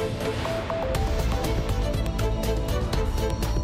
Thank you.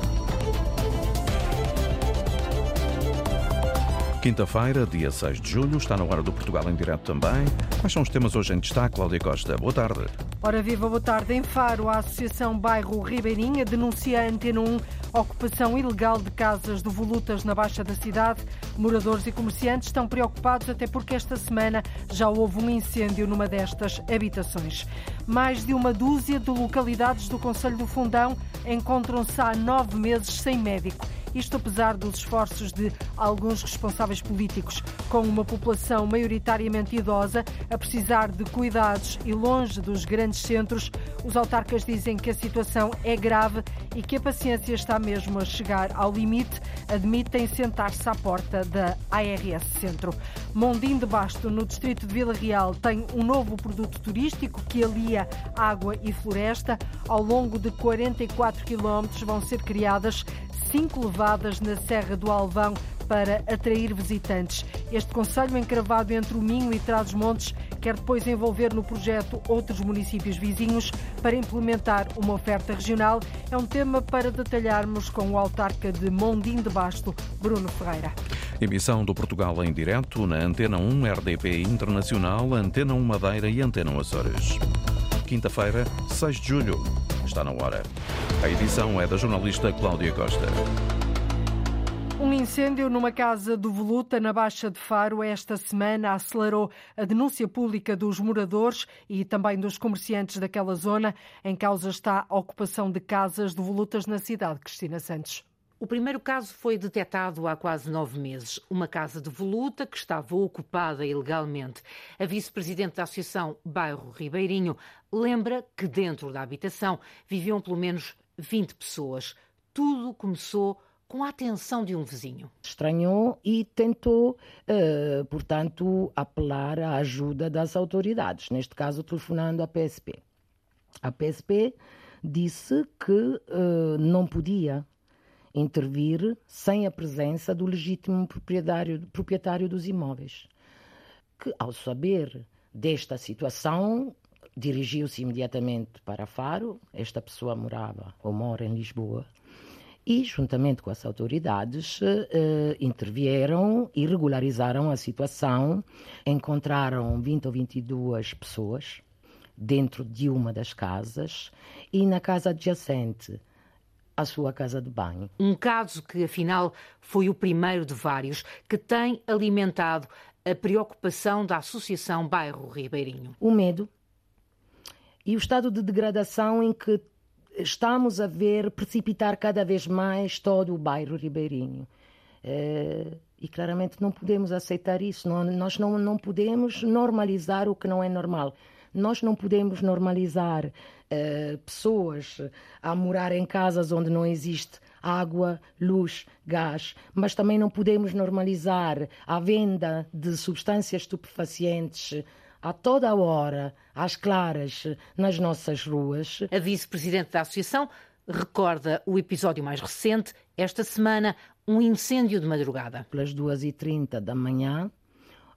Quinta-feira, dia 6 de julho, está na hora do Portugal em direto também. Quais são os temas hoje em destaque, Cláudia Costa? Boa tarde. Ora viva, boa tarde. Em Faro, a Associação Bairro Ribeirinha denuncia a Antena 1 ocupação ilegal de casas de volutas na Baixa da cidade. Moradores e comerciantes estão preocupados até porque esta semana já houve um incêndio numa destas habitações. Mais de uma dúzia de localidades do Conselho do Fundão encontram-se há nove meses sem médico. Isto apesar dos esforços de alguns responsáveis políticos, com uma população maioritariamente idosa a precisar de cuidados e longe dos grandes centros, os autarcas dizem que a situação é grave e que a paciência está mesmo a chegar ao limite, admitem sentar-se à porta da ARS Centro. Mondim de Basto, no distrito de Vila Real, tem um novo produto turístico que alia água e floresta. Ao longo de 44 quilómetros vão ser criadas cinco levadas na Serra do Alvão para atrair visitantes. Este conselho, encravado entre o Minho e Trás-os-Montes, quer depois envolver no projeto outros municípios vizinhos para implementar uma oferta regional. É um tema para detalharmos com o autarca de Mondim de Basto, Bruno Ferreira. Emissão do Portugal em direto na Antena 1 RDP Internacional, Antena 1 Madeira e Antena 1 Açores. Quinta-feira, 6 de julho. Está na hora. A edição é da jornalista Cláudia Costa. Um incêndio numa casa do Voluta, na Baixa de Faro, esta semana acelerou a denúncia pública dos moradores e também dos comerciantes daquela zona. Em causa está a ocupação de casas de volutas na cidade. Cristina Santos. O primeiro caso foi detectado há quase nove meses. Uma casa de voluta que estava ocupada ilegalmente. A vice-presidente da Associação Bairro Ribeirinho lembra que dentro da habitação viviam pelo menos 20 pessoas. Tudo começou com a atenção de um vizinho. Estranhou e tentou, uh, portanto, apelar à ajuda das autoridades, neste caso telefonando à PSP. A PSP disse que uh, não podia intervir sem a presença do legítimo proprietário, proprietário dos imóveis, que, ao saber desta situação, dirigiu-se imediatamente para Faro. Esta pessoa morava ou mora em Lisboa e, juntamente com as autoridades, eh, intervieram e regularizaram a situação. Encontraram 20 ou 22 pessoas dentro de uma das casas e na casa adjacente à sua casa de banho. Um caso que, afinal, foi o primeiro de vários que tem alimentado a preocupação da Associação Bairro Ribeirinho. O medo e o estado de degradação em que estamos a ver precipitar cada vez mais todo o bairro ribeirinho. É, e claramente não podemos aceitar isso. Nós não, não podemos normalizar o que não é normal. Nós não podemos normalizar é, pessoas a morar em casas onde não existe água, luz, gás, mas também não podemos normalizar a venda de substâncias estupefacientes a toda a hora, às claras, nas nossas ruas. A vice-presidente da Associação recorda o episódio mais recente, esta semana, um incêndio de madrugada. Pelas 2h30 da manhã,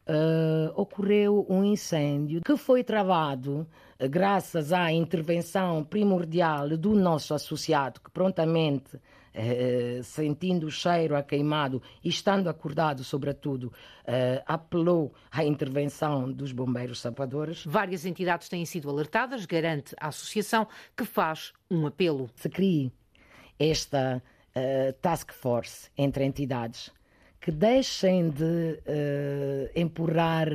uh, ocorreu um incêndio que foi travado uh, graças à intervenção primordial do nosso associado, que prontamente eh, sentindo o cheiro a queimado e estando acordado, sobretudo, eh, apelou à intervenção dos bombeiros sapadores. Várias entidades têm sido alertadas, garante a associação, que faz um apelo. Se crie esta task force entre entidades que deixem de uh, empurrar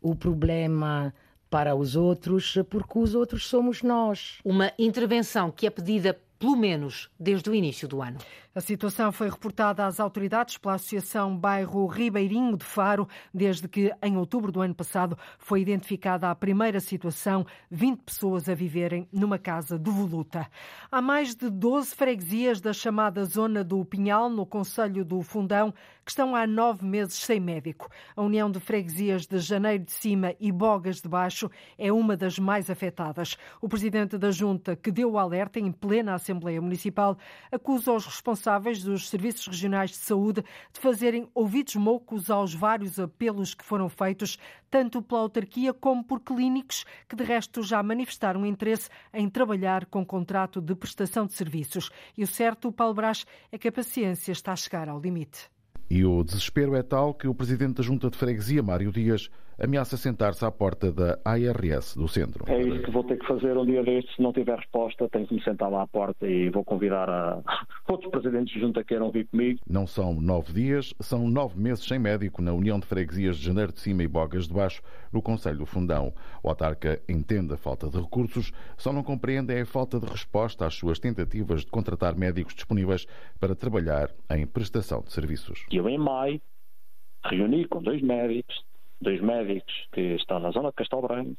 o problema para os outros, porque os outros somos nós. Uma intervenção que é pedida pelo menos desde o início do ano. A situação foi reportada às autoridades pela Associação Bairro Ribeirinho de Faro, desde que, em outubro do ano passado, foi identificada a primeira situação, 20 pessoas a viverem numa casa de voluta. Há mais de 12 freguesias da chamada Zona do Pinhal, no Conselho do Fundão, que estão há nove meses sem médico. A União de Freguesias de Janeiro de Cima e Bogas de Baixo é uma das mais afetadas. O presidente da Junta, que deu o alerta em plena Assembleia Municipal, acusa os responsáveis dos Serviços Regionais de Saúde de fazerem ouvidos moucos aos vários apelos que foram feitos, tanto pela autarquia como por clínicos, que de resto já manifestaram interesse em trabalhar com contrato de prestação de serviços. E o certo, Paulo Brás, é que a paciência está a chegar ao limite. E o desespero é tal que o presidente da Junta de Freguesia, Mário Dias, ameaça sentar-se à porta da ARS do centro. É isso que vou ter que fazer um dia destes. Se não tiver resposta, tenho que me sentar lá à porta e vou convidar a outros presidentes de junta que queiram vir comigo. Não são nove dias, são nove meses sem médico na União de Freguesias de Janeiro de Cima e Bogas de Baixo, no Conselho do Fundão. O autarca entende a falta de recursos, só não compreende é a falta de resposta às suas tentativas de contratar médicos disponíveis para trabalhar em prestação de serviços. Eu, em maio, reuni com dois médicos, dois médicos que estão na zona de Castelo Branco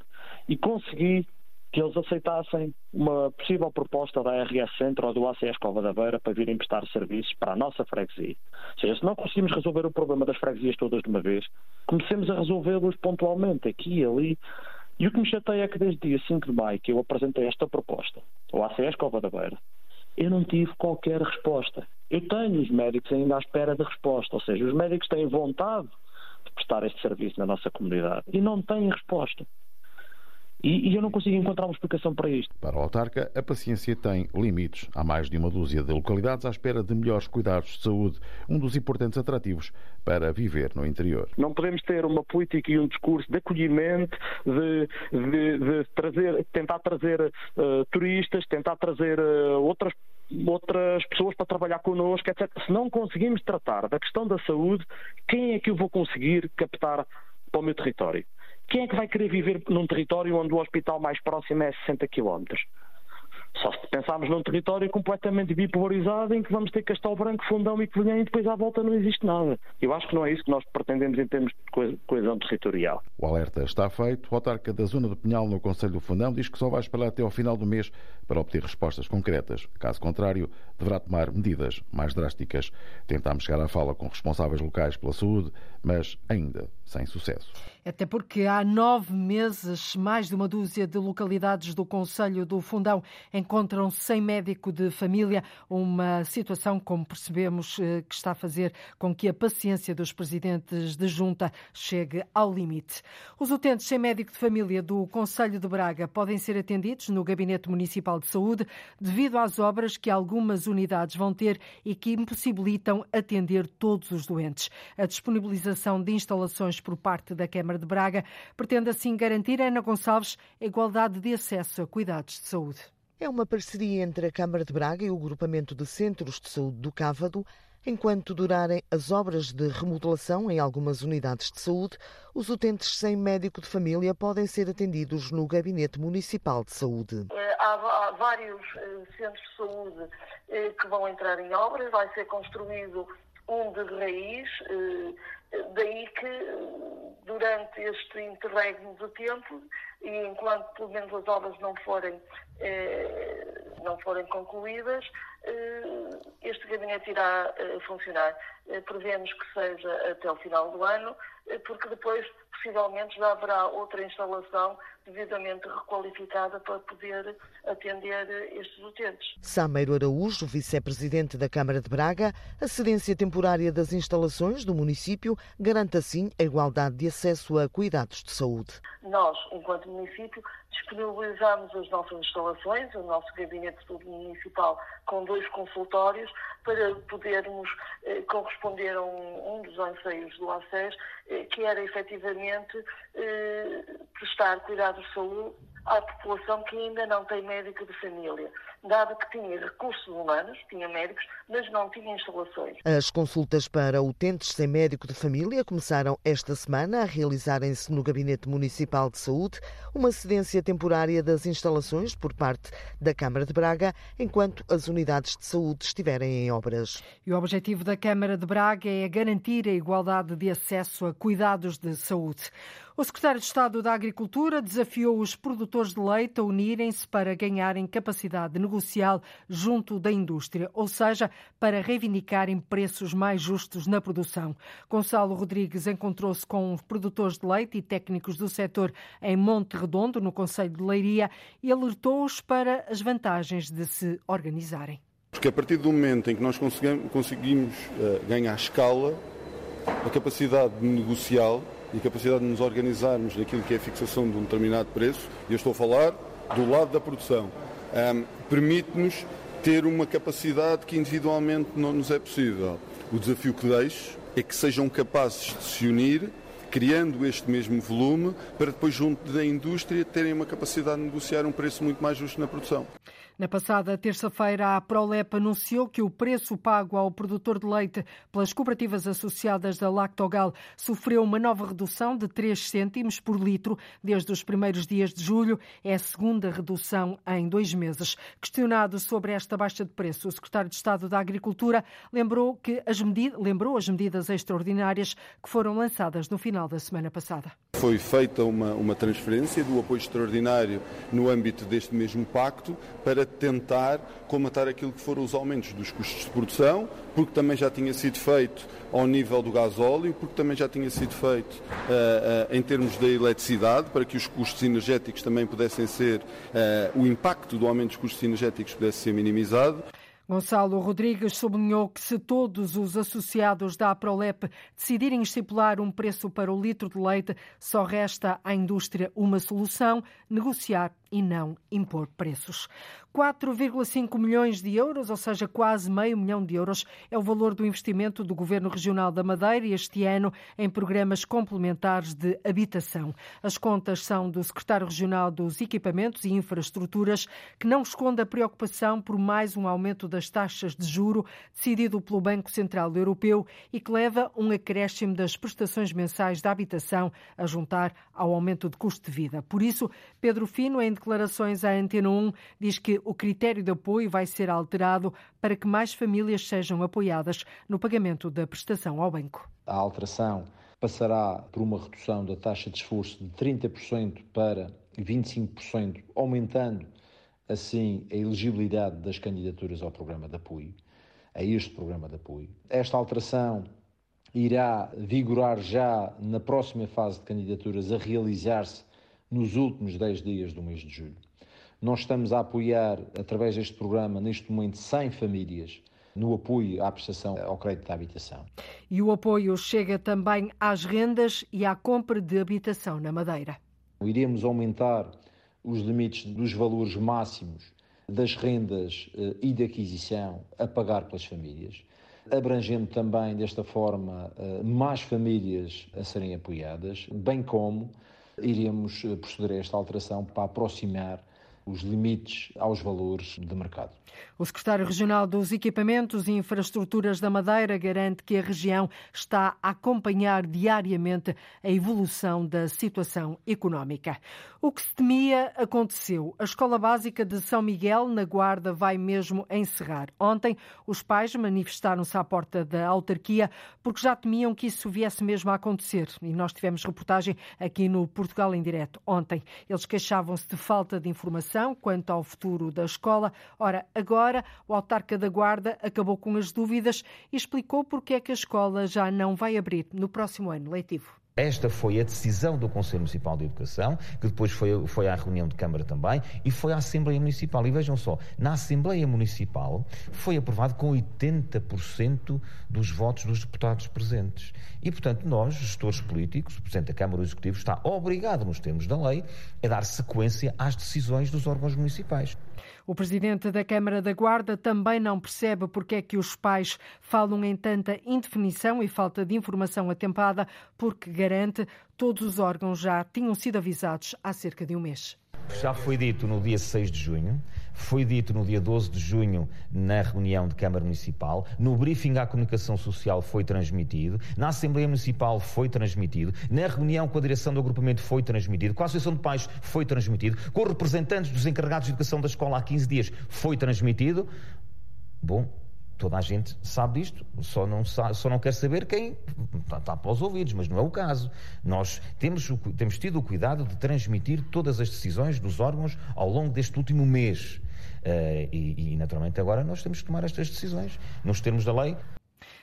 e consegui que eles aceitassem uma possível proposta da RS Centro ou do ACS Cova da Beira para virem prestar serviços para a nossa freguesia. Ou seja, se não conseguimos resolver o problema das freguesias todas de uma vez, comecemos a resolvê-los pontualmente, aqui e ali. E o que me chateia é que desde dia 5 de maio que eu apresentei esta proposta, o ACS Cova da Beira, eu não tive qualquer resposta. Eu tenho os médicos ainda à espera de resposta, ou seja, os médicos têm vontade de prestar este serviço na nossa comunidade e não têm resposta. E, e, eu não consigo encontrar uma explicação para isto. Para o autarca, a paciência tem limites. Há mais de uma dúzia de localidades à espera de melhores cuidados de saúde, um dos importantes atrativos para viver no interior. Não podemos ter uma política e um discurso de acolhimento, de, de, de trazer, tentar trazer uh, turistas, tentar trazer uh, outras outras pessoas para trabalhar connosco, etc. Se não conseguimos tratar da questão da saúde, quem é que eu vou conseguir captar para o meu território? Quem é que vai querer viver num território onde o hospital mais próximo é 60 quilómetros? Só se pensarmos num território completamente bipolarizado em que vamos ter Castelo Branco, Fundão e Covilhã e depois à volta não existe nada. Eu acho que não é isso que nós pretendemos em termos de coesão territorial. O alerta está feito. O autarca da zona do Pinhal, no Conselho do Fundão, diz que só vai esperar até ao final do mês para obter respostas concretas. Caso contrário, deverá tomar medidas mais drásticas. Tentámos chegar à fala com responsáveis locais pela saúde, mas ainda sem sucesso. Até porque há nove meses, mais de uma dúzia de localidades do Conselho do Fundão encontram-se sem médico de família, uma situação, como percebemos, eh, que está a fazer com que a paciência dos presidentes de junta chegue ao limite. Os utentes sem médico de família do Conselho de Braga podem ser atendidos no Gabinete Municipal de Saúde devido às obras que algumas unidades vão ter e que impossibilitam atender todos os doentes. A disponibilização de instalações por parte da Câmara de Braga pretende assim garantir, Ana Gonçalves, a igualdade de acesso a cuidados de saúde. É uma parceria entre a Câmara de Braga e o Agrupamento de Centros de Saúde do Cávado. Enquanto durarem as obras de remodelação em algumas unidades de saúde, os utentes sem médico de família podem ser atendidos no Gabinete Municipal de Saúde. Eh, há, vários eh, centros de saúde eh, que vão entrar em obras, vai ser construído um de raiz, daí que durante este interregno de tempo e enquanto pelo menos as obras não forem, não forem concluídas, este gabinete irá funcionar. Prevemos que seja até o final do ano, porque depois possivelmente já haverá outra instalação devidamente requalificada para poder atender estes utentes. Sameiro Araújo, vice-presidente da Câmara de Braga, a cedência temporária das instalações do município garante assim a igualdade de acesso a cuidados de saúde. Nós, enquanto município, disponibilizamos as nossas instalações, o nosso gabinete de saúde municipal com dois consultórios para podermos eh, corresponder a um, um, dos anseios do ACES, eh, que era efetivamente eh, prestar cuidados de saúde à população que ainda não tem médico de família, dado que tinha recursos humanos, tinha médicos, mas não tinha instalações. As consultas para utentes sem médico de família começaram esta semana a realizarem-se no Gabinete Municipal de Saúde, uma cedência temporária das instalações por parte da Câmara de Braga, enquanto as unidades de saúde estiverem em obras. E o objetivo da Câmara de Braga é garantir a igualdade de acesso a cuidados de saúde. O secretário de Estado da Agricultura desafiou os produtores de leite a unirem-se para ganharem capacidade negocial junto da indústria, ou seja, para reivindicarem preços mais justos na produção. Gonçalo Rodrigues encontrou-se com produtores de leite e técnicos do setor em Monte Redondo, no Conselho de Leiria, e alertou-os para as vantagens de se organizarem. Porque a partir do momento em que nós conseguimos uh, ganhar escala, a capacidade negocial e a capacidade de nos organizarmos naquilo que é a fixação de um determinado preço, e eu estou a falar do lado da produção, um, permite-nos ter uma capacidade que individualmente não nos é possível. O desafio que deixo é que sejam capazes de se unir, criando este mesmo volume, para depois, junto da indústria, terem uma capacidade de negociar um preço muito mais justo na produção. Na passada terça-feira, a Prolep anunciou que o preço pago ao produtor de leite pelas cooperativas associadas da Lactogal sofreu uma nova redução de 3 cêntimos por litro desde os primeiros dias de julho. É a segunda redução em dois meses. Questionado sobre esta baixa de preço, o secretário de Estado da Agricultura lembrou, que as medidas, lembrou as medidas extraordinárias que foram lançadas no final da semana passada. Foi feita uma, uma transferência do apoio extraordinário no âmbito deste mesmo pacto para tentar comatar aquilo que foram os aumentos dos custos de produção, porque também já tinha sido feito ao nível do gasóleo, porque também já tinha sido feito uh, uh, em termos da eletricidade, para que os custos energéticos também pudessem ser, uh, o impacto do aumento dos custos energéticos pudesse ser minimizado. Gonçalo Rodrigues sublinhou que se todos os associados da Aprolep decidirem estipular um preço para o litro de leite, só resta à indústria uma solução: negociar e não impor preços. 4,5 milhões de euros, ou seja, quase meio milhão de euros, é o valor do investimento do Governo Regional da Madeira este ano em programas complementares de habitação. As contas são do Secretário Regional dos Equipamentos e Infraestruturas, que não esconde a preocupação por mais um aumento das taxas de juro decidido pelo Banco Central Europeu e que leva um acréscimo das prestações mensais da habitação a juntar ao aumento de custo de vida. Por isso, Pedro Fino, em declarações à Antena 1, diz que o critério de apoio vai ser alterado para que mais famílias sejam apoiadas no pagamento da prestação ao banco. A alteração passará por uma redução da taxa de esforço de 30% para 25%, aumentando assim a elegibilidade das candidaturas ao programa de apoio, a este programa de apoio. Esta alteração irá vigorar já na próxima fase de candidaturas a realizar-se nos últimos 10 dias do mês de julho. Nós estamos a apoiar, através deste programa, neste momento, 100 famílias no apoio à prestação ao crédito de habitação. E o apoio chega também às rendas e à compra de habitação na Madeira. Iremos aumentar os limites dos valores máximos das rendas eh, e de aquisição a pagar pelas famílias, abrangendo também desta forma eh, mais famílias a serem apoiadas, bem como iremos eh, proceder a esta alteração para aproximar os limites aos valores de mercado. O secretário regional dos Equipamentos e Infraestruturas da Madeira garante que a região está a acompanhar diariamente a evolução da situação económica. O que se temia aconteceu. A Escola Básica de São Miguel, na Guarda, vai mesmo encerrar. Ontem, os pais manifestaram-se à porta da autarquia porque já temiam que isso viesse mesmo a acontecer. E nós tivemos reportagem aqui no Portugal em Direto ontem. Eles queixavam-se de falta de informação quanto ao futuro da escola. Ora, agora o autarca da Guarda acabou com as dúvidas e explicou porque é que a escola já não vai abrir no próximo ano letivo. Esta foi a decisão do Conselho Municipal de Educação, que depois foi, foi à reunião de Câmara também, e foi à Assembleia Municipal. E vejam só, na Assembleia Municipal foi aprovado com 80% dos votos dos deputados presentes. E, portanto, nós, gestores políticos, o Presidente da Câmara, o Executivo, está obrigado, nos termos da lei, a dar sequência às decisões dos órgãos municipais. O presidente da Câmara da Guarda também não percebe porque é que os pais falam em tanta indefinição e falta de informação atempada, porque garante todos os órgãos já tinham sido avisados há cerca de um mês. Já foi dito no dia 6 de junho, foi dito no dia 12 de junho na reunião de Câmara Municipal, no briefing à comunicação social foi transmitido, na Assembleia Municipal foi transmitido, na reunião com a direção do agrupamento foi transmitido, com a Associação de Pais foi transmitido, com os representantes dos encarregados de educação da escola há 15 dias foi transmitido. Bom, Toda a gente sabe disto, só não, sabe, só não quer saber quem está, está para os ouvidos, mas não é o caso. Nós temos, temos tido o cuidado de transmitir todas as decisões dos órgãos ao longo deste último mês. Uh, e, e, naturalmente, agora nós temos que tomar estas decisões nos termos da lei.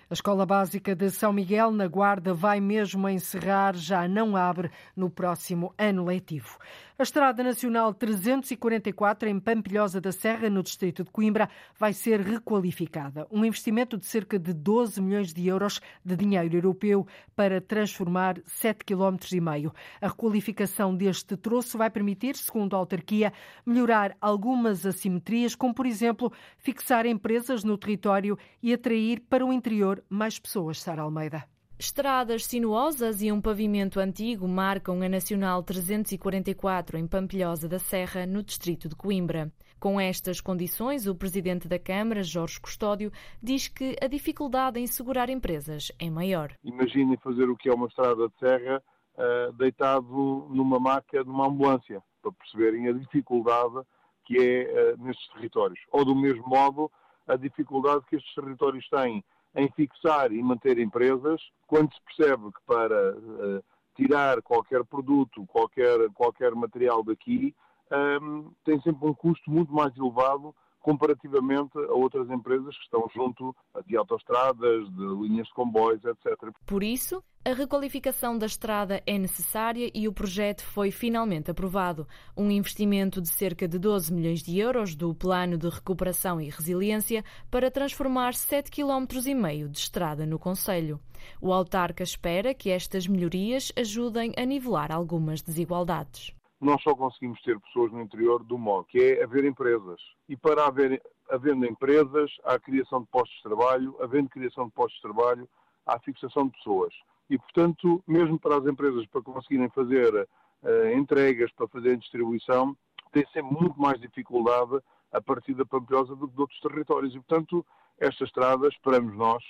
A Escola Básica de São Miguel, na Guarda, vai mesmo encerrar, já não abre no próximo ano letivo. A Estrada Nacional 344, em Pampilhosa da Serra, no distrito de Coimbra, vai ser requalificada. Um investimento de cerca de 12 milhões de euros de dinheiro europeu para transformar 7,5 km. A requalificação deste troço vai permitir, segundo a autarquia, melhorar algumas assimetrias, como, por exemplo, fixar empresas no território e atrair para o interior mais pessoas. Sara Almeida. Estradas sinuosas e um pavimento antigo marcam a Nacional 344 em Pampilhosa da Serra, no distrito de Coimbra. Com estas condições, o presidente da Câmara, Jorge Custódio, diz que a dificuldade em segurar empresas é maior. Imaginem fazer o que é uma estrada de serra uh, deitado numa maca de uma ambulância, para perceberem a dificuldade que é uh, nestes territórios. Ou do mesmo modo, a dificuldade que estes territórios têm em fixar e manter empresas, quando se percebe que para uh, tirar qualquer produto, qualquer, qualquer material daqui, um, ehm, tem sempre um custo muito mais elevado comparativamente a outras empresas que estão junto de autoestradas, de linhas de comboios, etc. Por isso, a requalificação da estrada é necessária e o projeto foi finalmente aprovado. Um investimento de cerca de 12 milhões de euros do Plano de Recuperação e Resiliência para transformar 7,5 km de estrada no Conselho. O autarca espera que estas melhorias ajudem a nivelar algumas desigualdades. Nós só conseguimos ter pessoas no interior do modo que é haver empresas. E para haver havendo empresas, há criação de postos de trabalho, havendo criação de postos de trabalho, há fixação de pessoas e, portanto, mesmo para as empresas para conseguirem fazer uh, entregas, para fazerem distribuição, tem sempre muito mais dificuldade a partir da Pampilhosa do que de outros territórios. E, portanto, esta estrada, esperamos nós,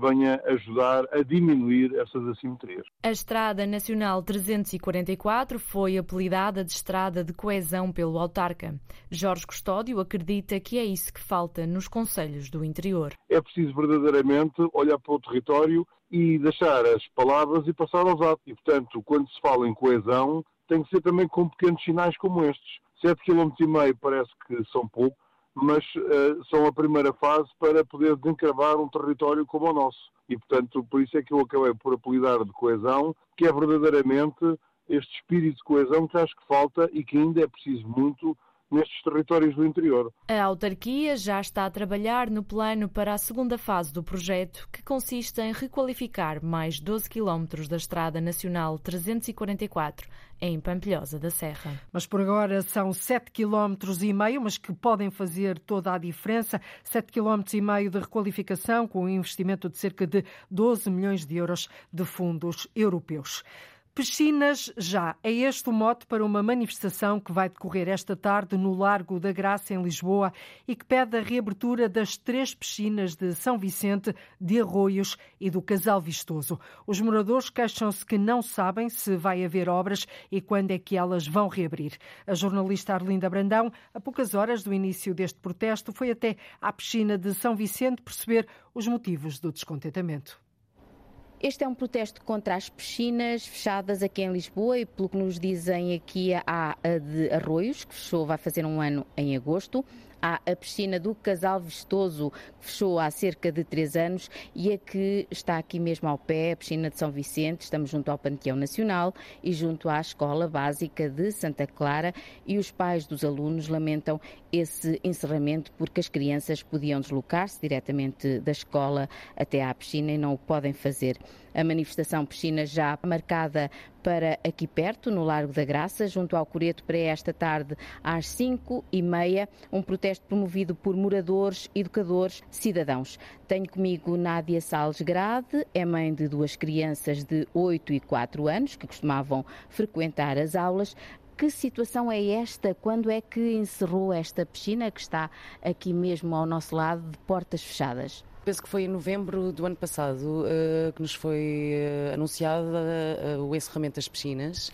venha ajudar a diminuir essas assimetrias. A Estrada Nacional 344 foi apelidada de Estrada de Coesão pelo autarca. Jorge Custódio acredita que é isso que falta nos conselhos do interior. É preciso verdadeiramente olhar para o território e deixar as palavras e passar aos atos. E, portanto, quando se fala em coesão, tem que ser também com pequenos sinais como estes. 7,5 km parece que são pouco, mas uh, são a primeira fase para poder desencravar um território como o nosso. E, portanto, por isso é que eu acabei por apelidar de coesão, que é verdadeiramente este espírito de coesão que acho que falta e que ainda é preciso muito nestes territórios do interior. A autarquia já está a trabalhar no plano para a segunda fase do projeto, que consiste em requalificar mais 12 quilómetros da Estrada Nacional 344 em Pampilhosa da Serra. Mas por agora são 7 km e meio, mas que podem fazer toda a diferença. 7 km e meio de requalificação com um investimento de cerca de 12 milhões de euros de fundos europeus. Piscinas já. É este o mote para uma manifestação que vai decorrer esta tarde no Largo da Graça, em Lisboa, e que pede a reabertura das três piscinas de São Vicente, de Arroios e do Casal Vistoso. Os moradores queixam-se que não sabem se vai haver obras e quando é que elas vão reabrir. A jornalista Arlinda Brandão, a poucas horas do início deste protesto, foi até à piscina de São Vicente perceber os motivos do descontentamento. Este é um protesto contra as piscinas fechadas aqui em Lisboa e, pelo que nos dizem aqui, há a de Arroios, que fechou, vai fazer um ano em agosto. Há a piscina do Casal Vistoso, que fechou há cerca de três anos, e a que está aqui mesmo ao pé, a piscina de São Vicente. Estamos junto ao Panteão Nacional e junto à Escola Básica de Santa Clara. E os pais dos alunos lamentam esse encerramento porque as crianças podiam deslocar-se diretamente da escola até à piscina e não o podem fazer. A manifestação Piscina já marcada para aqui perto, no Largo da Graça, junto ao Coreto, para esta tarde às 5 e meia. Um protesto promovido por moradores, educadores, cidadãos. Tenho comigo Nádia Salles Grade, é mãe de duas crianças de 8 e 4 anos que costumavam frequentar as aulas. Que situação é esta? Quando é que encerrou esta piscina que está aqui mesmo ao nosso lado, de portas fechadas? Penso que foi em novembro do ano passado uh, que nos foi uh, anunciado uh, o encerramento das piscinas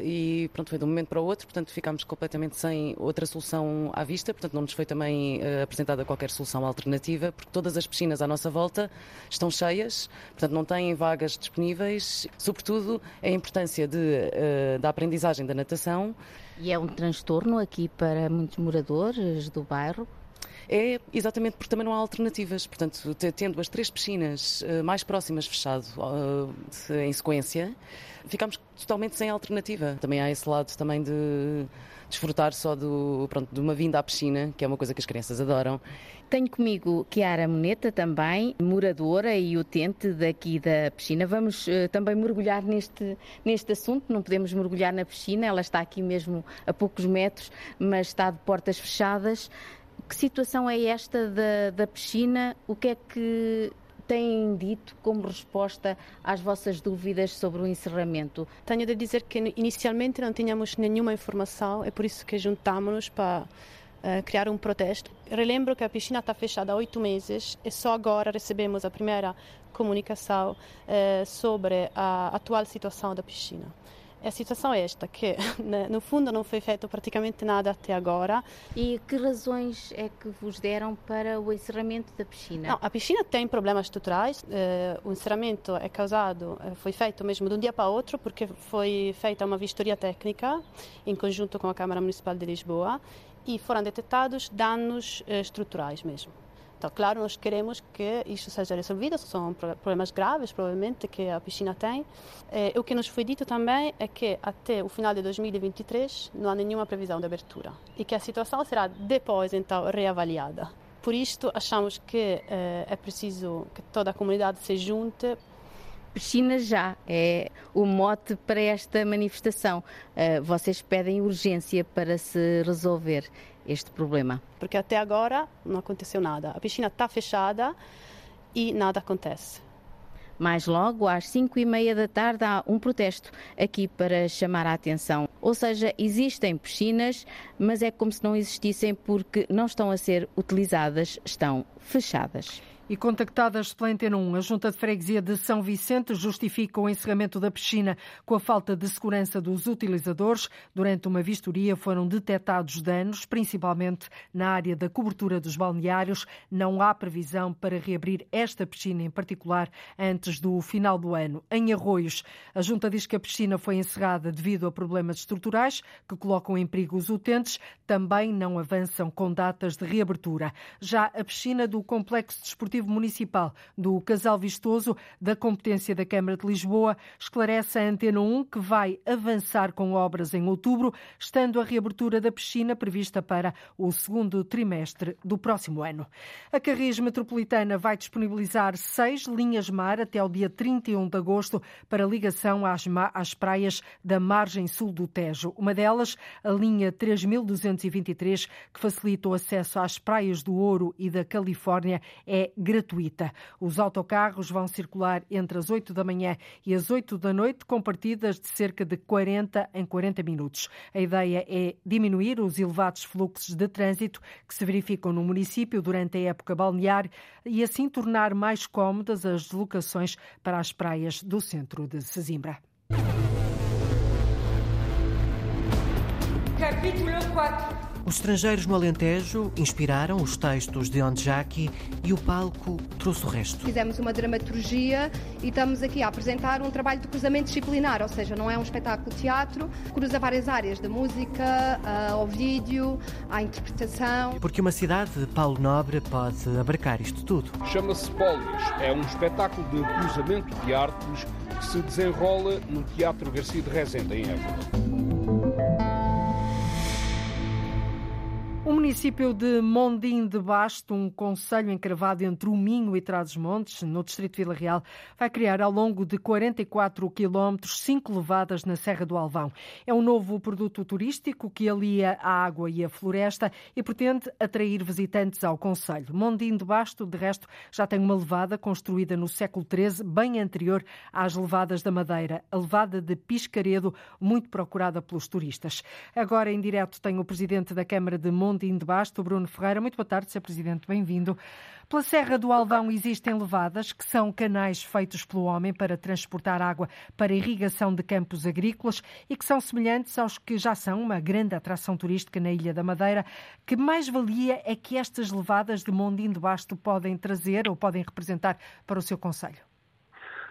e pronto, foi de um momento para o outro, portanto ficámos completamente sem outra solução à vista, portanto não nos foi também apresentada qualquer solução alternativa, porque todas as piscinas à nossa volta estão cheias, portanto não têm vagas disponíveis, sobretudo a importância de, da aprendizagem da natação. E é um transtorno aqui para muitos moradores do bairro? É exatamente porque também não há alternativas. Portanto, tendo as três piscinas eh, mais próximas fechado eh, em sequência, ficamos totalmente sem alternativa. Também há esse lado também de desfrutar só do, pronto, de uma vinda à piscina, que é uma coisa que as crianças adoram. Tenho comigo Kiara Moneta também, moradora e utente daqui da piscina. Vamos uh, também mergulhar neste, neste assunto. Não podemos mergulhar na piscina, ela está aqui mesmo a poucos metros, mas está de portas fechadas. Que situação é esta da, da piscina? O que é que têm dito como resposta às vossas dúvidas sobre o encerramento? Tenho de dizer que inicialmente não tínhamos nenhuma informação, é por isso que juntámos-nos para uh, criar um protesto. Relembro que a piscina está fechada há oito meses e só agora recebemos a primeira comunicação uh, sobre a atual situação da piscina. A situação é esta, que no fundo não foi feito praticamente nada até agora. E que razões é que vos deram para o encerramento da piscina? Não, a piscina tem problemas estruturais. Eh, o encerramento é causado, eh, foi feito mesmo de um dia para outro, porque foi feita uma vistoria técnica em conjunto com a Câmara Municipal de Lisboa e foram detectados danos eh, estruturais mesmo. Então, claro, nós queremos que isso seja resolvido, são problemas graves, provavelmente, que a piscina tem. É, o que nos foi dito também é que até o final de 2023 não há nenhuma previsão de abertura e que a situação será depois, então, reavaliada. Por isto, achamos que é, é preciso que toda a comunidade se junte piscina já é o mote para esta manifestação. Uh, vocês pedem urgência para se resolver este problema. Porque até agora não aconteceu nada. A piscina está fechada e nada acontece. Mais logo, às 5 e meia da tarde, há um protesto aqui para chamar a atenção. Ou seja, existem piscinas, mas é como se não existissem porque não estão a ser utilizadas, estão fechadas. E contactadas pela Antena 1, a Junta de Freguesia de São Vicente justifica o encerramento da piscina com a falta de segurança dos utilizadores. Durante uma vistoria foram detectados danos, principalmente na área da cobertura dos balneários. Não há previsão para reabrir esta piscina em particular antes do final do ano. Em Arroios, a Junta diz que a piscina foi encerrada devido a problemas estruturais que colocam em perigo os utentes. Também não avançam com datas de reabertura. Já a piscina do Complexo Desportivo Executivo Municipal do Casal Vistoso, da competência da Câmara de Lisboa, esclarece a Antena 1 que vai avançar com obras em outubro, estando a reabertura da piscina prevista para o segundo trimestre do próximo ano. A Carris Metropolitana vai disponibilizar seis linhas mar até ao dia 31 de agosto para ligação às, às praias da margem sul do Tejo. Uma delas, a linha 3223, que facilita o acesso às praias do Ouro e da Califórnia, é gratuita. Os autocarros vão circular entre as 8 da manhã e as 8 da noite, com partidas de cerca de 40 em 40 minutos. A ideia é diminuir os elevados fluxos de trânsito que se verificam no município durante a época balnear e assim tornar mais cómodas as deslocações para as praias do centro de Sesimbra. Capítulo 4 os estrangeiros no Alentejo inspiraram os textos de Ondjaki e o palco trouxe o resto. Fizemos uma dramaturgia e estamos aqui a apresentar um trabalho de cruzamento disciplinar, ou seja, não é um espetáculo de teatro, cruza várias áreas, da música ao vídeo, à interpretação. Porque uma cidade de Paulo Nobre pode abarcar isto tudo. Chama-se Pólias, é um espetáculo de cruzamento de artes que se desenrola no Teatro Garcia de Rezende, em Évora. O município de Mondim de Basto, um conselho encravado entre o Minho e Trás-os-Montes, no distrito Vila Real, vai criar ao longo de 44 quilómetros cinco levadas na Serra do Alvão. É um novo produto turístico que alia a água e a floresta e pretende atrair visitantes ao conselho. Mondim de Basto, de resto, já tem uma levada construída no século XIII, bem anterior às levadas da Madeira, a levada de Piscaredo, muito procurada pelos turistas. Agora, em direto, tem o presidente da Câmara de Mondim Montinho de Basto, Bruno Ferreira. Muito boa tarde, Sr. Presidente, bem-vindo. Pela Serra do Alvão existem levadas, que são canais feitos pelo homem para transportar água para irrigação de campos agrícolas e que são semelhantes aos que já são uma grande atração turística na Ilha da Madeira. Que mais-valia é que estas levadas de Mondim de Basto podem trazer ou podem representar para o seu Conselho?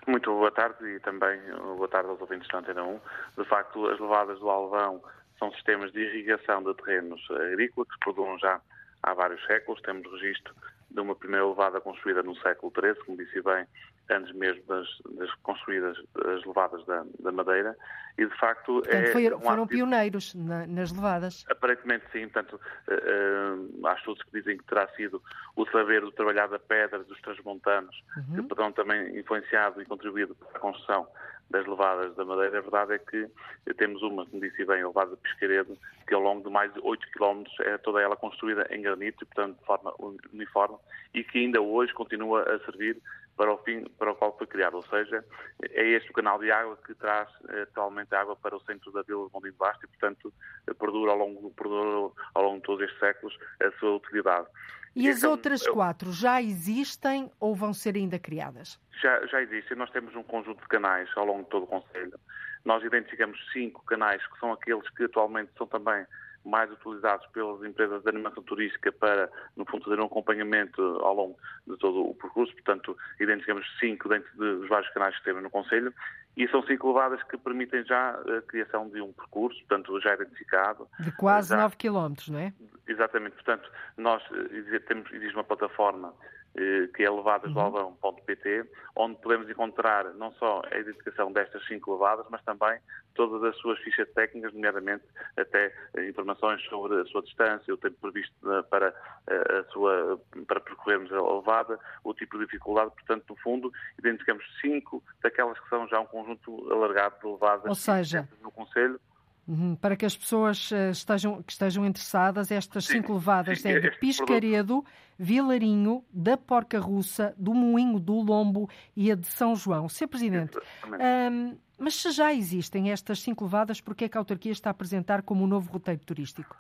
Muito boa tarde e também boa tarde aos ouvintes da Antena 1. De facto, as levadas do Alvão são sistemas de irrigação de terrenos agrícolas que produzem já há vários séculos. Temos registro de uma primeira levada construída no século XIII, como disse bem, antes mesmo das, das construídas as levadas da, da, Madeira, e de facto portanto, é. Foi, foram pioneiros na, nas levadas. Aparentemente sim, portanto, uh, uh, há estudos que dizem que terá sido o saber do trabalhar da pedra dos transmontanos uhum. que terão também influenciado e contribuído para a construção das levadas da Madeira. A verdade é que temos uma, como disse bem, levada de Pesqueredo, que ao longo de mais de 8 km é toda ela construída em granito e, portanto, de forma uniforme, e que ainda hoje continua a servir para o fim para o qual foi criado, ou seja, é este o canal de água que traz eh, atualmente água para o centro da Vila de Mondinho de Basto e, portanto, perdura ao longo, perdura ao longo de todos estes séculos a sua utilidade. E, as outras quatro já existem ou vão ser ainda criadas? Já, já existem. Nós temos um conjunto de canais ao longo de todo o Conselho. Nós identificamos cinco canais que são aqueles que atualmente são também mais utilizados pelas empresas de animação turística para, no fundo, fazer um acompanhamento ao longo de todo o percurso. Portanto, identificamos cinco dentro dos vários canais que temos no Conselho e são cinco levadas que permitem já a criação de um percurso, portanto, já identificado. De quase já... 9 km, não é? Exatamente. Portanto, nós eh, temos, existe uma plataforma que é levadas.alvão.pt, uhum. onde podemos encontrar não só a identificação destas cinco levadas, mas também todas as suas fichas técnicas, nomeadamente até informações sobre a sua distância, o tempo previsto para, eh, a sua, para percorrermos a levada, o tipo de dificuldade. Portanto, no fundo, identificamos cinco daquelas que são já um conjunto alargado de levadas Ou seja, no Conselho. Uhum, para que as pessoas uh, estejam, que estejam interessadas, estas sim, cinco levadas sim, é de Piscaredo, produto. Vilarinho, da Porca Russa, do Moinho do Lombo e a de São João. Sr. Presidente, mas se já existem estas cinco levadas, por que é que a autarquia está a apresentar como um novo roteiro turístico?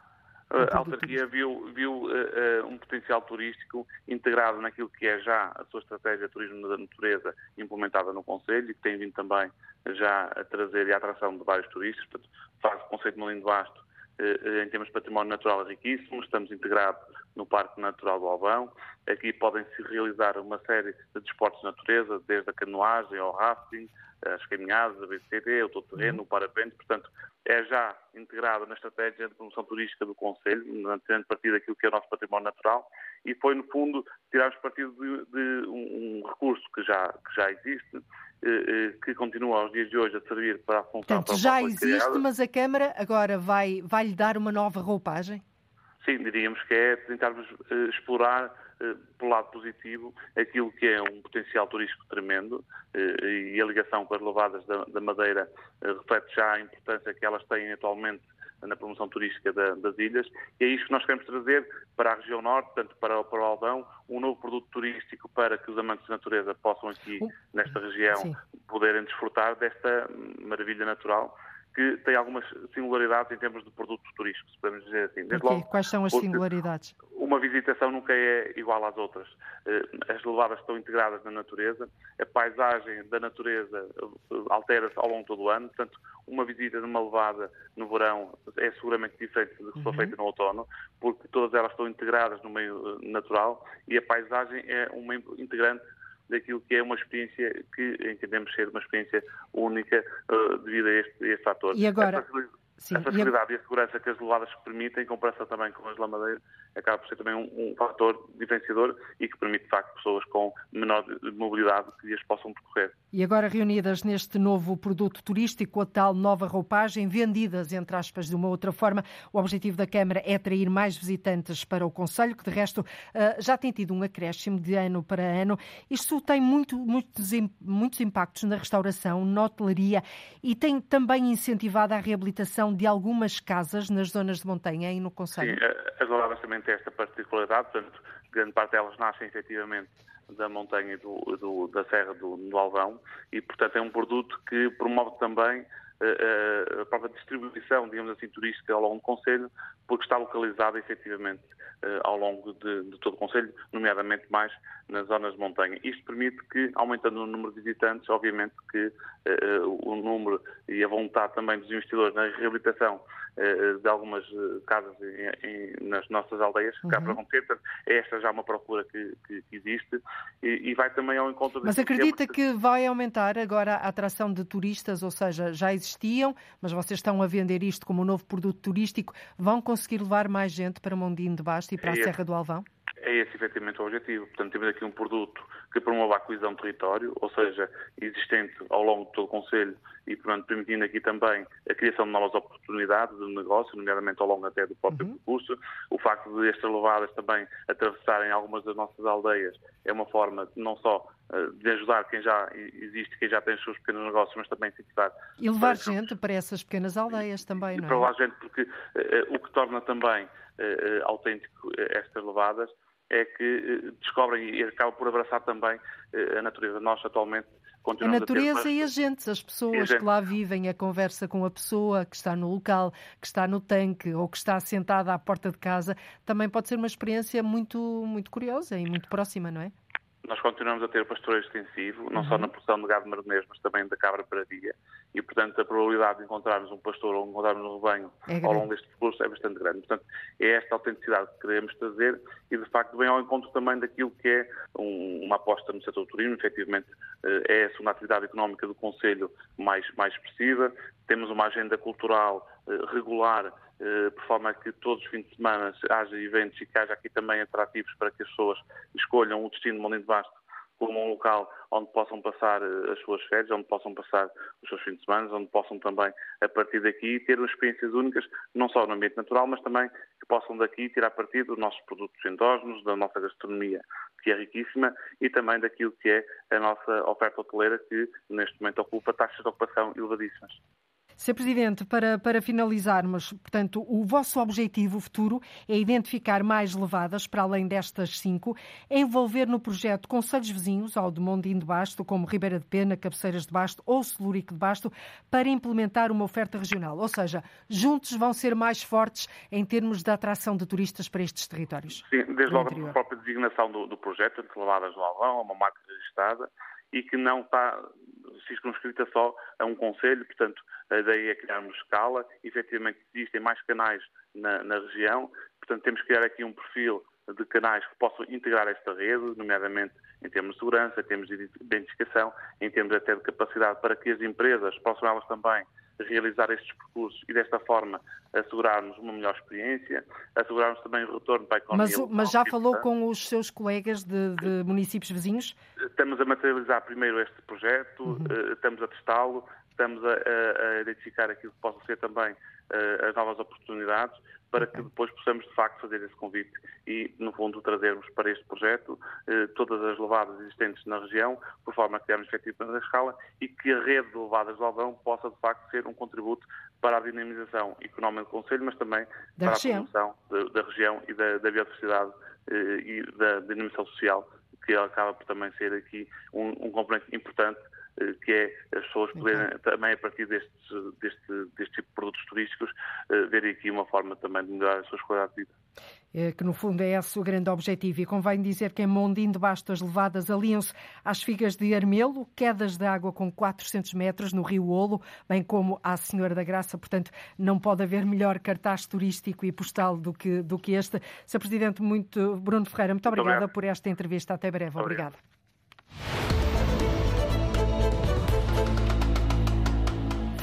A autarquia viu, viu uh, um potencial turístico integrado naquilo que é já a sua estratégia de turismo da natureza implementada no Conselho e que tem vindo também já a trazer e a atração de vários turistas. Portanto, faz o conceito de Molinho de Basto em termos de património natural riquíssimo. Estamos integrados no Parque Natural do Albão. Aqui podem-se realizar uma série de desportos de natureza, desde a canoagem ao rafting, as caminhadas, a BCD, o todo terreno, uhum. o parapente, portanto, é já integrado na estratégia de promoção turística do Conselho, tendo partido daquilo que é o nosso património natural, e foi, no fundo, tirarmos partido de, de um, um, recurso que já, que já existe, eh, eh, que continua aos dias de hoje a servir para a função... Portanto, já existe, criada. mas a Câmara agora vai, vai lhe dar uma nova roupagem? Sim, diríamos que é tentarmos uh, explorar uh, pelo lado positivo aquilo que é um potencial turístico tremendo uh, e a ligação com as levadas da, da Madeira reflete já a importância que elas têm atualmente na promoção turística da, das ilhas e é isso que nós queremos trazer para a região norte, portanto para, para o Aldão, um novo produto turístico para que os amantes da natureza possam aqui nesta região Sim. poderem desfrutar desta maravilha natural que tem algumas singularidades em termos de produtos turísticos, podemos dizer assim. Desde logo, Quais são as singularidades? Uma visitação nunca é igual às outras. Eh, as levadas estão integradas na natureza, a paisagem da natureza eh, altera-se ao longo todo o ano, portanto, uma visita numa levada no verão é seguramente diferente do que se uhum. feita no outono, porque todas elas estão integradas no meio eh, natural e a paisagem é uma integrante daquilo que é uma experiência que entendemos ser uma experiência única uh, devido a este, a este fator. E agora... Sim, a facilidade e a... e a segurança que as levadas permitem, em comparação também com as lamadeiras, acaba por ser também um, um, fator diferenciador e que permite, de facto, pessoas com menor mobilidade que as possam percorrer. E agora reunidas neste novo produto turístico, a tal nova roupagem, vendidas, entre aspas, de uma outra forma, o objetivo da Câmara é atrair mais visitantes para o Conselho, que de resto eh, já tem tido um acréscimo de ano para ano. Isto tem muito, muitos, muitos impactos na restauração, na hotelaria e tem também incentivado a reabilitação de algumas casas nas zonas de montanha e no Conselho. Sim, as também têm esta particularidade, portanto, grande parte delas nascem efetivamente da montanha do, do, da Serra do, do, Alvão e, portanto, é um produto que promove também a própria distribuição, digamos assim, turística ao longo do Conselho, porque está localizada efetivamente ao longo de, de, todo o Conselho, nomeadamente mais nas zonas de montanha. Isto permite que, aumentando o número de visitantes, obviamente que o número e a vontade também dos investidores na reabilitação de algumas casas em, em, nas nossas aldeias, uhum. cá para acontecer, é esta já uma procura que, que, que existe e, e, vai também ao encontro... Mas acredita que vai aumentar agora a atração de turistas, ou seja, já existiam, mas vocês estão a vender isto como um novo produto turístico, vão conseguir levar mais gente para Mondinho de Basto e para é a Serra do Alvão? É esse efetivamente o objetivo. Portanto, temos aqui um produto que promove a coesão de território, ou seja, existente ao longo de todo o Conselho e, portanto, permitindo aqui também a criação de novas oportunidades de negócio, nomeadamente ao longo até do próprio uhum. percurso. O facto de estas levadas também atravessarem algumas das nossas aldeias é uma forma não só eh, de ajudar quem já existe, quem já tem os seus pequenos negócios, mas também incentivar. E levar para gente para essas pequenas aldeias também, não é? Para levar gente, porque uh, o que torna também uh, autêntico estas levadas é que descobrem e acabam por abraçar também a natureza. Nós atualmente a natureza a ter... e as gentes, as pessoas gente. que lá vivem, a conversa com a pessoa que está no local, que está no tanque ou que está sentada à porta de casa, também pode ser uma experiência muito, muito curiosa e muito próxima, não é? Nós continuamos a ter pastoreio extensivo, não uhum. só na produção de gado marronês, mas também da cabra para dia. E, portanto, a probabilidade de encontrarmos um pastor ou encontrarmos um rebanho é ao longo deste percurso é bastante grande. Portanto, é esta autenticidade que queremos trazer e, de facto, vem ao encontro também daquilo que é um, uma aposta no setor do turismo. Efetivamente, eh, é a segunda atividade económica do Conselho mais, mais expressiva. Temos uma agenda cultural eh, regular por forma a que todos os fins de semana haja eventos e que haja aqui também atrativos para que as pessoas escolham o destino de Molim de Basto como um local onde possam passar eh, as suas férias, onde possam passar os seus fins de semana, onde possam também, a partir daqui, ter experiências únicas, não só no ambiente natural, mas também que possam daqui tirar partido dos nossos produtos endógenos, da nossa gastronomia, que é riquíssima, e também daquilo que é a nossa oferta hoteleira, que neste momento ocupa taxas de ocupação elevadíssimas. Sr. Presidente, para, para finalizarmos, portanto, o vosso objetivo futuro é identificar mais levadas, para além destas cinco, envolver no projeto conselhos vizinhos, ao de Mondinho de Basto, como Ribeira de Pena, Cabeceiras de Basto ou Celúrico de Basto, para implementar uma oferta regional. Ou seja, juntos vão ser mais fortes em termos de atração de turistas para estes territórios. Sim, desde logo a própria designação do, do projeto, entre levadas do Alvão, uma marca registrada, e que não está circunscrita só a um conselho, portanto, a ideia é criarmos escala, efetivamente existem mais canais na, na região, portanto, temos que criar aqui um perfil de canais que possam integrar esta rede, nomeadamente em termos de segurança, em termos de identificação, em termos até de capacidade para que as empresas possam elas também realizar estes percursos e desta forma assegurarmos uma melhor experiência, assegurarmos também o retorno para a economia. Mas, mas já falou com os seus colegas de, de, municípios vizinhos? Estamos a materializar primeiro este projeto, uhum. Eh, estamos a testá-lo, estamos a, a, identificar aquilo que possam ser também uh, as novas oportunidades para que depois possamos, de facto, fazer esse convite e, no fundo, trazermos para este projeto uh, todas as levadas existentes na região, por forma a criarmos efetivamente na escala e que a rede de levadas do Alvão possa, de facto, ser um contributo para a dinamização económica do Conselho, mas também da para região. a promoção da, da, região e da, da biodiversidade uh, e da dinamização social, que acaba por também ser aqui um, um componente importante que é as pessoas poderem então. também a partir deste, deste, deste tipo de produtos turísticos eh, verem aqui uma forma também de melhorar a sua qualidade de vida. É, que no fundo é esse o grande objetivo. E convém dizer que em Mondim de Basto as levadas aliam-se às figas de Armelo, quedas de água com 400 metros no Rio Olo, bem como à Senhora da Graça. Portanto, não pode haver melhor cartaz turístico e postal do que, do que este. Sr. Presidente, muito, Bruno Ferreira, muito, muito obrigada obrigado. por esta entrevista. Até breve. Obrigada.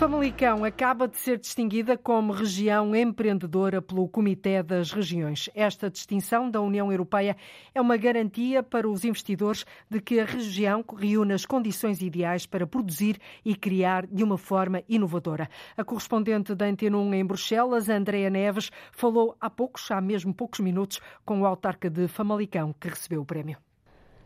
Famalicão acaba de ser distinguida como região empreendedora pelo Comitê das Regiões. Esta distinção da União Europeia é uma garantia para os investidores de que a região reúne as condições ideais para produzir e criar de uma forma inovadora. A correspondente da Antena 1 em Bruxelas, Andrea Neves, falou há poucos, há mesmo poucos minutos, com o autarca de Famalicão, que recebeu o prémio.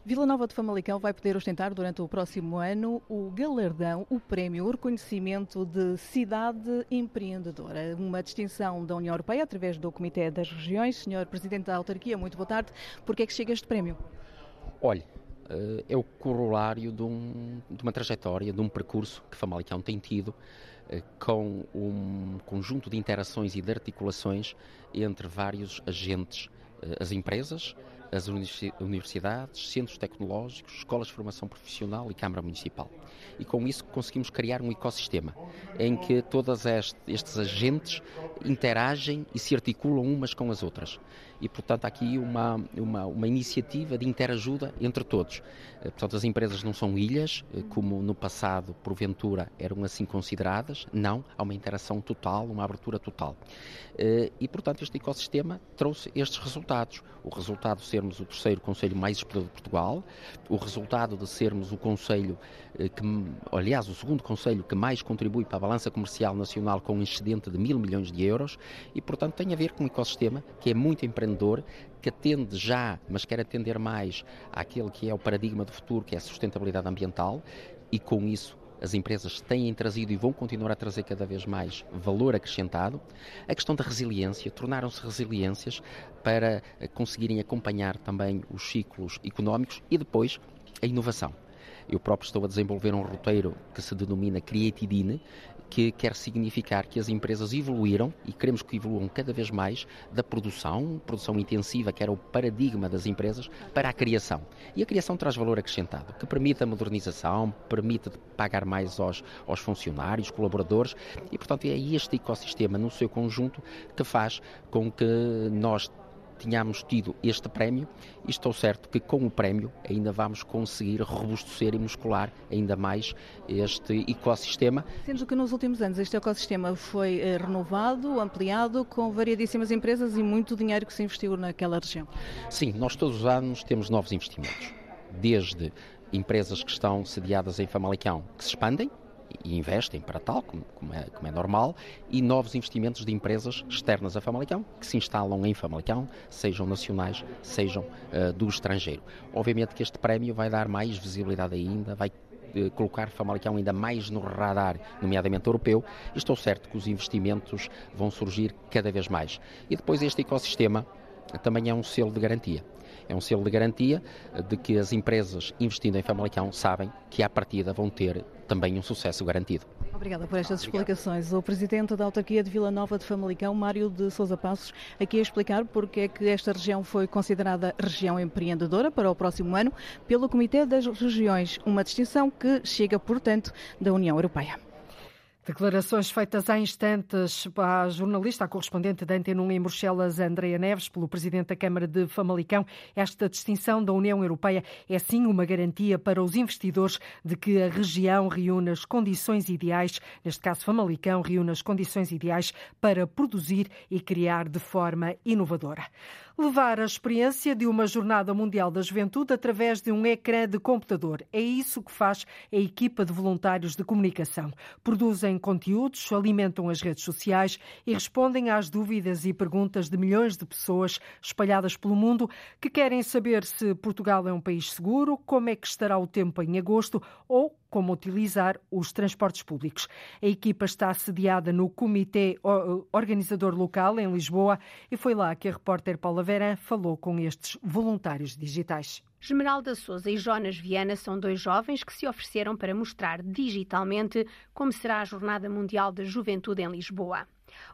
Vila Nova de Famalicão vai poder ostentar durante o próximo ano o galardão, o prémio, o reconhecimento de cidade empreendedora, uma distinção da União Europeia através do Comitê das Regiões. Senhor Presidente da Autarquia, muito boa tarde. Por que é que chega este prémio? Olhe, uh, é o corolário de, um, de, uma trajetória, de um percurso que Famalicão tem tido uh, com um conjunto de interações e de articulações entre vários agentes, uh, as empresas, as universidades, centros tecnológicos, escolas de formação profissional e Câmara Municipal. E com isso conseguimos criar um ecossistema em que todos estes agentes interagem e se articulam umas com as outras e, portanto, há aqui uma, uma, uma iniciativa de interajuda entre todos. Eh, portanto, as empresas não são ilhas, eh, como no passado, porventura, eram assim consideradas. Não, há uma interação total, uma abertura total. Eh, e, portanto, este ecossistema trouxe estes resultados. O resultado de sermos o terceiro Conselho mais explorado de Portugal, o resultado de sermos o Conselho que, aliás, o segundo Conselho que mais contribui para a balança comercial nacional com um excedente de mil milhões de euros e, portanto, tem a ver com um ecossistema que é muito empreendedor que atende já, mas quer atender mais àquele que é o paradigma do futuro, que é a sustentabilidade ambiental, e com isso as empresas têm trazido e vão continuar a trazer cada vez mais valor acrescentado. A questão da resiliência, tornaram-se resiliências para conseguirem acompanhar também os ciclos económicos e depois a inovação. Eu próprio estou a desenvolver um roteiro que se denomina Creatidine, que quer significar que as empresas evoluíram e queremos que evoluam cada vez mais da produção, produção intensiva, que era o paradigma das empresas, para a criação. E a criação traz valor acrescentado, que permite a modernização, permite pagar mais aos, aos funcionários, colaboradores, e portanto é este ecossistema no seu conjunto que faz com que nós tínhamos tido este prémio e estou certo que com o prémio ainda vamos conseguir robustecer e muscular ainda mais este ecossistema. Sendo que nos últimos anos este ecossistema foi eh, renovado, ampliado, com variedíssimas empresas e muito dinheiro que se investiu naquela região. Sim, nós todos os anos temos novos investimentos, desde empresas que estão sediadas em Famalicão, que se expandem, e investem para tal, como, como, é, como, é, normal, e novos investimentos de empresas externas a Famalicão, que se instalam em Famalicão, sejam nacionais, sejam uh, do estrangeiro. Obviamente que este prémio vai dar mais visibilidade ainda, vai uh, colocar Famalicão ainda mais no radar, nomeadamente europeu, e estou certo que os investimentos vão surgir cada vez mais. E depois este ecossistema também é um selo de garantia é um selo de garantia de que as empresas investindo em Famalicão sabem que à partida vão ter também um sucesso garantido. Obrigada por estas explicações. O presidente da autarquia de Vila Nova de Famalicão, Mário de Sousa Passos, aqui a explicar porque é que esta região foi considerada região empreendedora para o próximo ano pelo Comitê das Regiões, uma distinção que chega, portanto, da União Europeia. Declarações feitas há instantes à jornalista, à correspondente da Antena 1 em Bruxelas, Andrea Neves, pelo Presidente da Câmara de Famalicão. Esta distinção da União Europeia é sim uma garantia para os investidores de que a região reúne as condições ideais, neste caso Famalicão, reúne as condições ideais para produzir e criar de forma inovadora levar a experiência de uma Jornada Mundial da Juventude através de um ecrã de computador. É isso que faz a equipa de voluntários de comunicação. Produzem conteúdos, alimentam as redes sociais e respondem às dúvidas e perguntas de milhões de pessoas espalhadas pelo mundo que querem saber se Portugal é um país seguro, como é que estará o tempo em agosto ou como utilizar os transportes públicos. A equipa está sediada no Comitê Organizador Local, em Lisboa, e foi lá que a repórter Paula Vera falou com estes voluntários digitais. Esmeralda Souza e Jonas Viana são dois jovens que se ofereceram para mostrar digitalmente como será a Jornada Mundial da Juventude em Lisboa.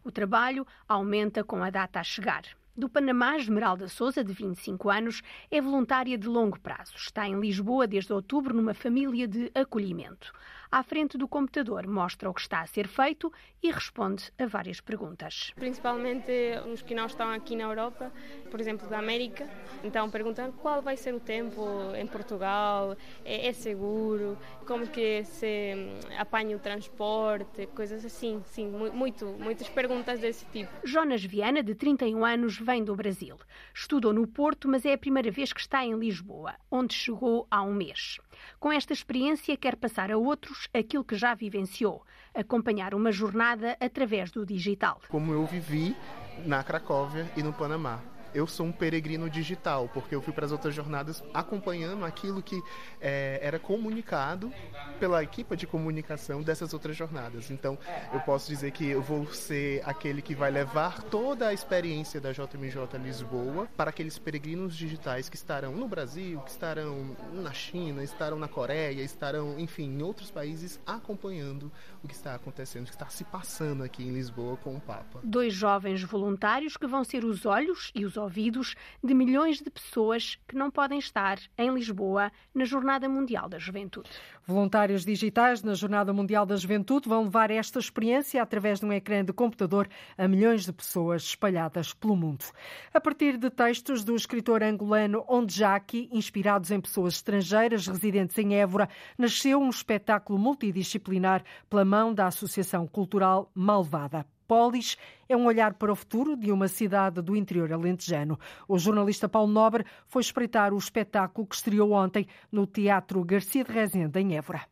O trabalho aumenta com a data a chegar. Do Panamá, Esmeralda Souza, de 25 anos, é voluntária de longo prazo. Está em Lisboa desde outubro numa família de acolhimento à frente do computador, mostra o que está a ser feito e responde a várias perguntas. Principalmente os que não estão aqui na Europa, por exemplo, da América. Então perguntam qual vai ser o tempo em Portugal, é, é seguro, como que se apanha o transporte, coisas assim, sim, muito, muitas perguntas desse tipo. Jonas Viana, de 31 anos, vem do Brasil. Estudou no Porto, mas é a primeira vez que está em Lisboa, onde chegou há um mês. Com esta experiência, quer passar a outros aquilo que já vivenciou, acompanhar uma jornada através do digital. Como eu vivi na Cracóvia e no Panamá. Eu sou um peregrino digital, porque eu fui para as outras jornadas acompanhando aquilo que é, era comunicado pela equipe de comunicação dessas outras jornadas. Então, eu posso dizer que eu vou ser aquele que vai levar toda a experiência da JMJ Lisboa para aqueles peregrinos digitais que estarão no Brasil, que estarão na China, estarão na Coreia, estarão, enfim, em outros países acompanhando o que está acontecendo, o que está se passando aqui em Lisboa com o Papa. Dois jovens voluntários que vão ser os olhos e os ouvidos de milhões de pessoas que não podem estar em Lisboa na Jornada Mundial da Juventude. Voluntários digitais na Jornada Mundial da Juventude vão levar esta experiência através de um ecrã de computador a milhões de pessoas espalhadas pelo mundo. A partir de textos do escritor angolano Ondjaki, inspirados em pessoas estrangeiras residentes em Évora, nasceu um espetáculo multidisciplinar pela mão da Associação Cultural Malvada. Polis é um olhar para o futuro de uma cidade do interior alentejano. O jornalista Paulo Nobre foi espreitar o espetáculo que estreou ontem no Teatro Garcia de Rezende, em Évora.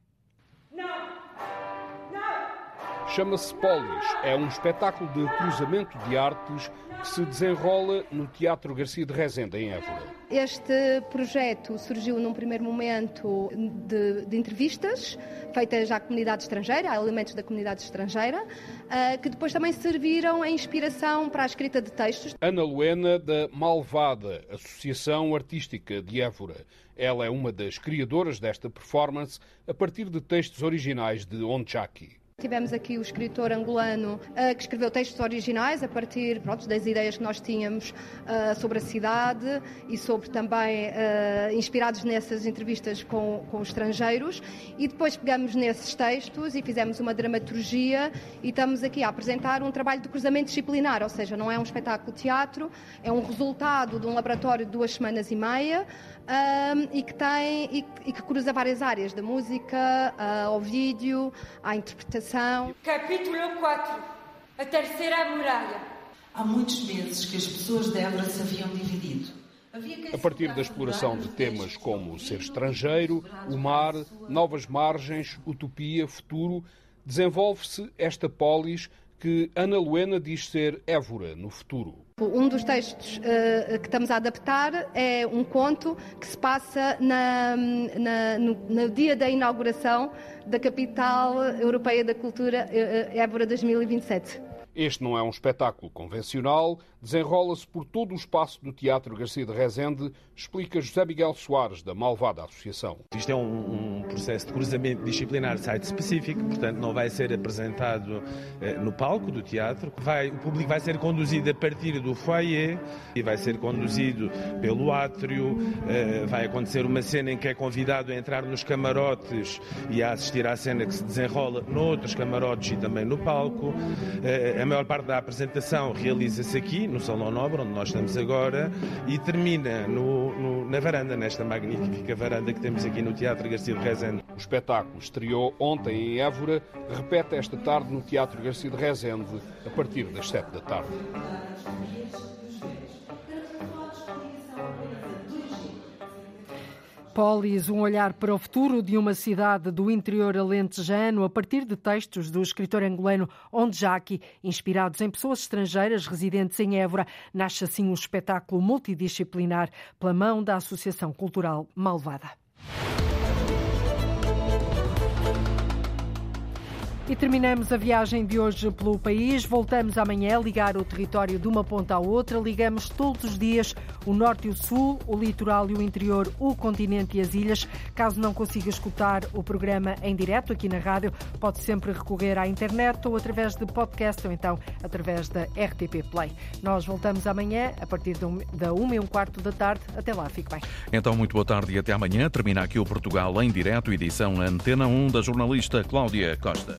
Chama-se Polis. É um espetáculo de cruzamento de artes que se desenrola no Teatro Garcia de Rezende, em Évora. Este projeto surgiu num primeiro momento de, de, entrevistas feitas à comunidade estrangeira, a elementos da comunidade estrangeira, uh, que depois também serviram a inspiração para a escrita de textos. Ana Luena, da Malvada, Associação Artística de Évora. Ela é uma das criadoras desta performance a partir de textos originais de Onchaki. Tivemos aqui o escritor angolano uh, que escreveu textos originais a partir pronto, das ideias que nós tínhamos uh, sobre a cidade e sobre também uh, inspirados nessas entrevistas com, com estrangeiros. E depois pegamos nesses textos e fizemos uma dramaturgia e estamos aqui a apresentar um trabalho de cruzamento disciplinar, ou seja, não é um espetáculo de teatro, é um resultado de um laboratório de duas semanas e meia um, e, que tem, e, e, que cruza várias áreas, da música ao vídeo, à interpretação. Capítulo 4 A Terceira Muralha. Há muitos meses que as pessoas de Évora se haviam dividido. A partir da exploração de temas como o ser estrangeiro, o mar, novas margens, utopia, futuro, desenvolve-se esta polis que Ana Luena diz ser Évora no futuro. Um dos textos uh, que estamos a adaptar é um conto que se passa na, na, no, no, dia da inauguração da Capital Europeia da Cultura, uh, Évora 2027. Este não é um espetáculo convencional, desenrola-se por todo o espaço do Teatro Garcia de Rezende, explica José Miguel Soares, da Malvada Associação. Isto é um, um processo de cruzamento disciplinar site-específico, portanto não vai ser apresentado eh, no palco do teatro. Vai, o público vai ser conduzido a partir do foyer e vai ser conduzido pelo átrio. Eh, vai acontecer uma cena em que é convidado a entrar nos camarotes e a assistir à cena que se desenrola noutros camarotes e também no palco. Eh, maior parte da apresentação realiza-se aqui, no Salão Nobre, onde nós estamos agora, e termina no, no, na varanda, nesta magnífica varanda que temos aqui no Teatro Garcia de Rezende. O espetáculo estreou ontem em Évora, repete esta tarde no Teatro Garcia de Rezende, a partir das sete da tarde. Polis, um olhar para o futuro de uma cidade do interior alentejano a partir de textos do escritor angolano Ondjaki, inspirados em pessoas estrangeiras residentes em Évora. Nasce assim um espetáculo multidisciplinar pela mão da Associação Cultural Malvada. E terminamos a viagem de hoje pelo país. Voltamos amanhã a ligar o território de uma ponta à outra. Ligamos todos os dias o norte e o sul, o litoral e o interior, o continente e as ilhas. Caso não consiga escutar o programa em direto aqui na rádio, pode sempre recorrer à internet ou através de podcast ou então através da RTP Play. Nós voltamos amanhã a partir da uma e um quarto da tarde. Até lá, fique bem. Então, muito boa tarde e até amanhã. Termina aqui o Portugal em direto, edição Antena 1 da jornalista Cláudia Costa.